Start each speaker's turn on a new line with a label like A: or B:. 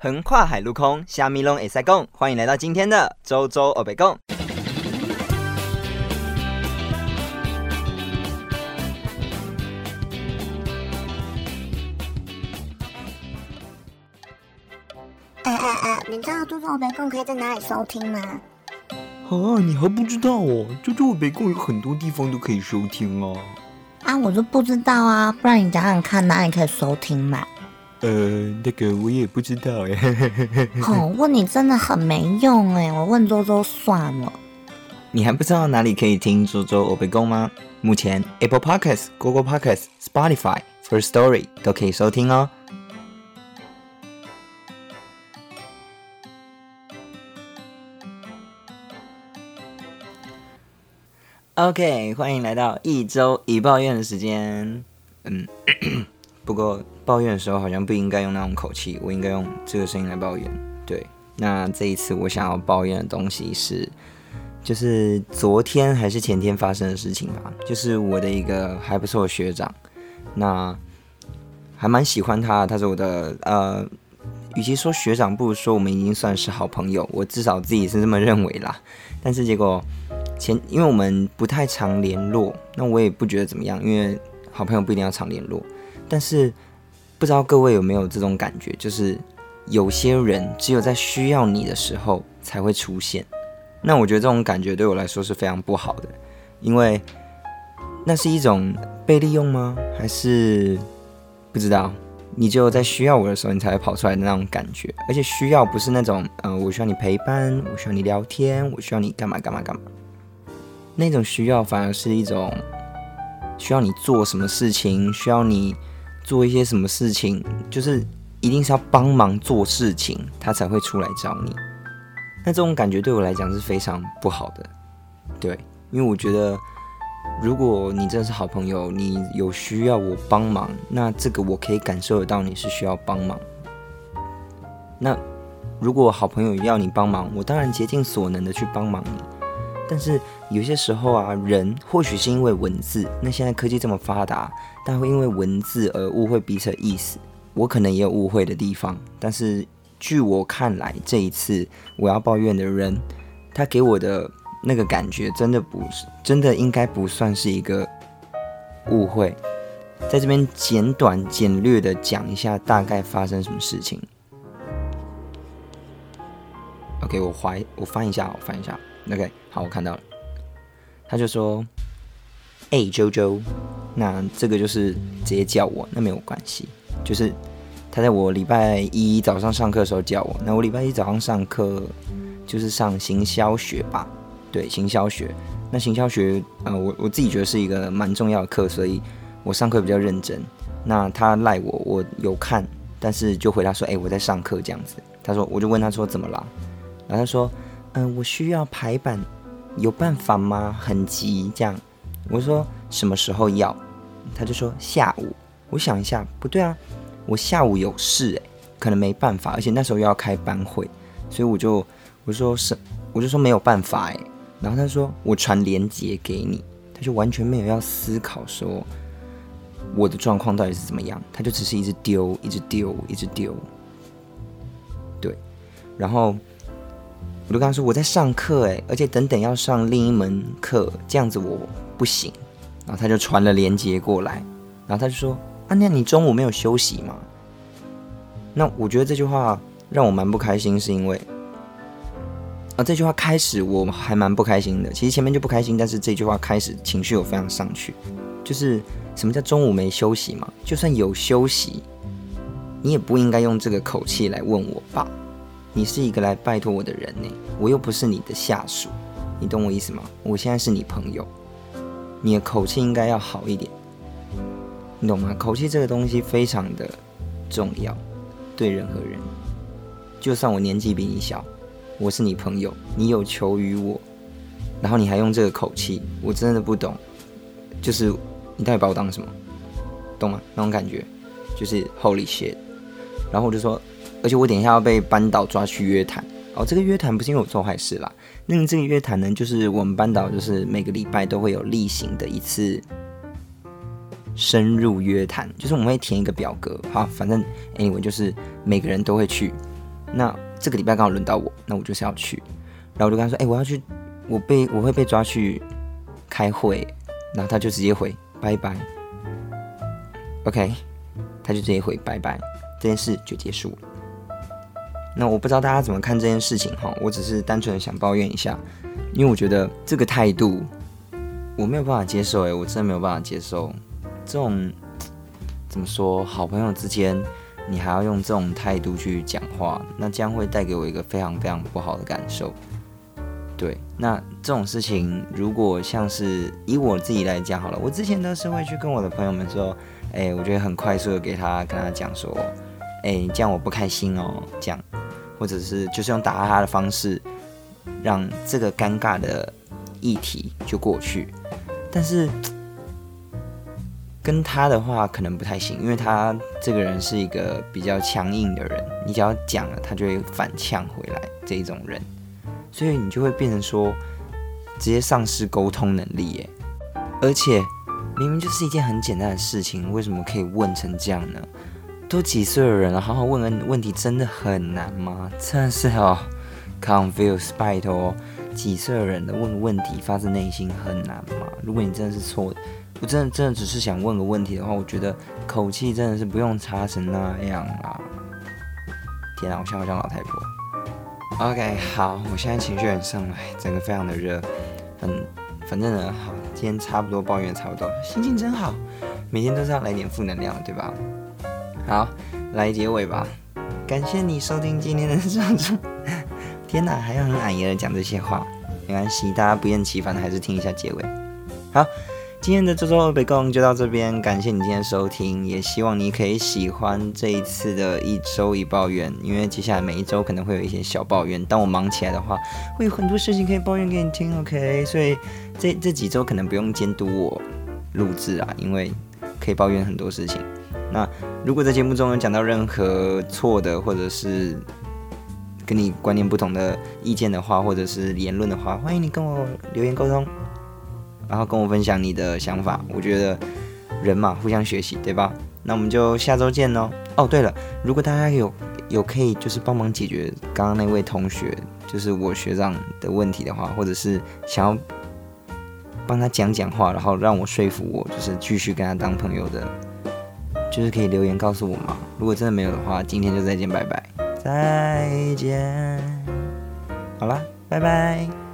A: 横跨海陆空，虾米龙会使讲。欢迎来到今天的周周欧北共。
B: 哎哎哎，你知道周周欧北共可以在哪里收听吗？
C: 啊，你还不知道哦？周周欧北共有很多地方都可以收听哦。
B: 啊，我就不知道啊，不然你讲讲看哪里可以收听嘛？
C: 呃，那个我也不知道哎。
B: 哦，问你真的很没用哎，我问周周算了。
A: 你还不知道哪里可以听周周欧北共吗？目前 Apple Podcasts、Google Podcasts、Spotify、First Story 都可以收听哦。OK，欢迎来到一周一抱怨的时间。嗯，不过抱怨的时候好像不应该用那种口气，我应该用这个声音来抱怨。对，那这一次我想要抱怨的东西是，就是昨天还是前天发生的事情吧。就是我的一个还不错的学长，那还蛮喜欢他，他是我的呃，与其说学长，不如说我们已经算是好朋友，我至少自己是这么认为啦。但是结果。前，因为我们不太常联络，那我也不觉得怎么样，因为好朋友不一定要常联络。但是不知道各位有没有这种感觉，就是有些人只有在需要你的时候才会出现。那我觉得这种感觉对我来说是非常不好的，因为那是一种被利用吗？还是不知道？你只有在需要我的时候，你才会跑出来的那种感觉。而且需要不是那种，呃，我需要你陪伴，我需要你聊天，我需要你干嘛干嘛干嘛。那种需要反而是一种需要你做什么事情，需要你做一些什么事情，就是一定是要帮忙做事情，他才会出来找你。那这种感觉对我来讲是非常不好的，对，因为我觉得如果你真的是好朋友，你有需要我帮忙，那这个我可以感受得到你是需要帮忙。那如果好朋友要你帮忙，我当然竭尽所能的去帮忙你。但是有些时候啊，人或许是因为文字，那现在科技这么发达，但会因为文字而误会彼此的意思。我可能也有误会的地方，但是据我看来，这一次我要抱怨的人，他给我的那个感觉，真的不是，真的应该不算是一个误会。在这边简短简略的讲一下大概发生什么事情。OK，我怀我翻一下，我翻一下。OK，好，我看到了。他就说：“哎，周周，那这个就是直接叫我，那没有关系。就是他在我礼拜一早上上课的时候叫我。那我礼拜一早上上课就是上行销学吧？对，行销学。那行销学，呃，我我自己觉得是一个蛮重要的课，所以我上课比较认真。那他赖我，我有看，但是就回答说：哎，我在上课这样子。他说，我就问他说怎么了？然后他说。嗯，我需要排版，有办法吗？很急，这样。我说什么时候要？他就说下午。我想一下，不对啊，我下午有事诶，可能没办法，而且那时候又要开班会，所以我就我说是，我就说没有办法诶。然后他说我传链接给你，他就完全没有要思考说我的状况到底是怎么样，他就只是一直丢，一直丢，一直丢。对，然后。我就跟他说我在上课哎，而且等等要上另一门课，这样子我不行。然后他就传了链接过来，然后他就说啊，那你中午没有休息吗？那我觉得这句话让我蛮不开心，是因为啊这句话开始我还蛮不开心的。其实前面就不开心，但是这句话开始情绪有非常上去，就是什么叫中午没休息嘛？就算有休息，你也不应该用这个口气来问我吧。你是一个来拜托我的人呢，我又不是你的下属，你懂我意思吗？我现在是你朋友，你的口气应该要好一点，你懂吗？口气这个东西非常的重要，对任何人，就算我年纪比你小，我是你朋友，你有求于我，然后你还用这个口气，我真的不懂，就是你到底把我当什么，懂吗？那种感觉就是 Holy shit，然后我就说。而且我等一下要被班导抓去约谈哦。这个约谈不是因为我做坏事啦，那这个约谈呢，就是我们班导就是每个礼拜都会有例行的一次深入约谈，就是我们会填一个表格，好，反正 anyway 就是每个人都会去，那这个礼拜刚好轮到我，那我就是要去。然后我就跟他说，哎、我要去，我被我会被抓去开会，然后他就直接回拜拜。OK，他就直接回拜拜，这件事就结束了。那我不知道大家怎么看这件事情哈，我只是单纯的想抱怨一下，因为我觉得这个态度我没有办法接受，诶，我真的没有办法接受这种怎么说，好朋友之间你还要用这种态度去讲话，那将会带给我一个非常非常不好的感受。对，那这种事情如果像是以我自己来讲好了，我之前都是会去跟我的朋友们说，哎、我觉得很快速的给他跟他讲说，哎、这样我不开心哦，这样，或者是就是用打哈哈的方式，让这个尴尬的议题就过去。但是 跟他的话可能不太行，因为他这个人是一个比较强硬的人，你只要讲了，他就会反呛回来这一种人，所以你就会变成说直接丧失沟通能力耶。而且明明就是一件很简单的事情，为什么可以问成这样呢？都几岁的人了，好好问个问题真的很难吗？真的是哦，confuse，拜托，几岁的人的问个问题发自内心很难吗？如果你真的是错的，我真的真的只是想问个问题的话，我觉得口气真的是不用差成那样啊！天啊，我像不像老太婆？OK，好，我现在情绪很上来，整个非常的热，嗯，反正呢，好，今天差不多抱怨差不多，心情真好，每天都是要来点负能量，对吧？好，来结尾吧。感谢你收听今天的上周。天哪，还要很矮爷的讲这些话，没关系，大家不厌其烦的还是听一下结尾。好，今天的周周北共就到这边，感谢你今天收听，也希望你可以喜欢这一次的一周一抱怨，因为接下来每一周可能会有一些小抱怨，当我忙起来的话，会有很多事情可以抱怨给你听，OK？所以这这几周可能不用监督我录制啊，因为可以抱怨很多事情。那如果在节目中有讲到任何错的，或者是跟你观念不同的意见的话，或者是言论的话，欢迎你跟我留言沟通，然后跟我分享你的想法。我觉得人嘛，互相学习，对吧？那我们就下周见喽。哦，对了，如果大家有有可以就是帮忙解决刚刚那位同学，就是我学长的问题的话，或者是想要帮他讲讲话，然后让我说服我，就是继续跟他当朋友的。就是可以留言告诉我嘛。如果真的没有的话，今天就再见，拜拜，再见。好啦，拜拜。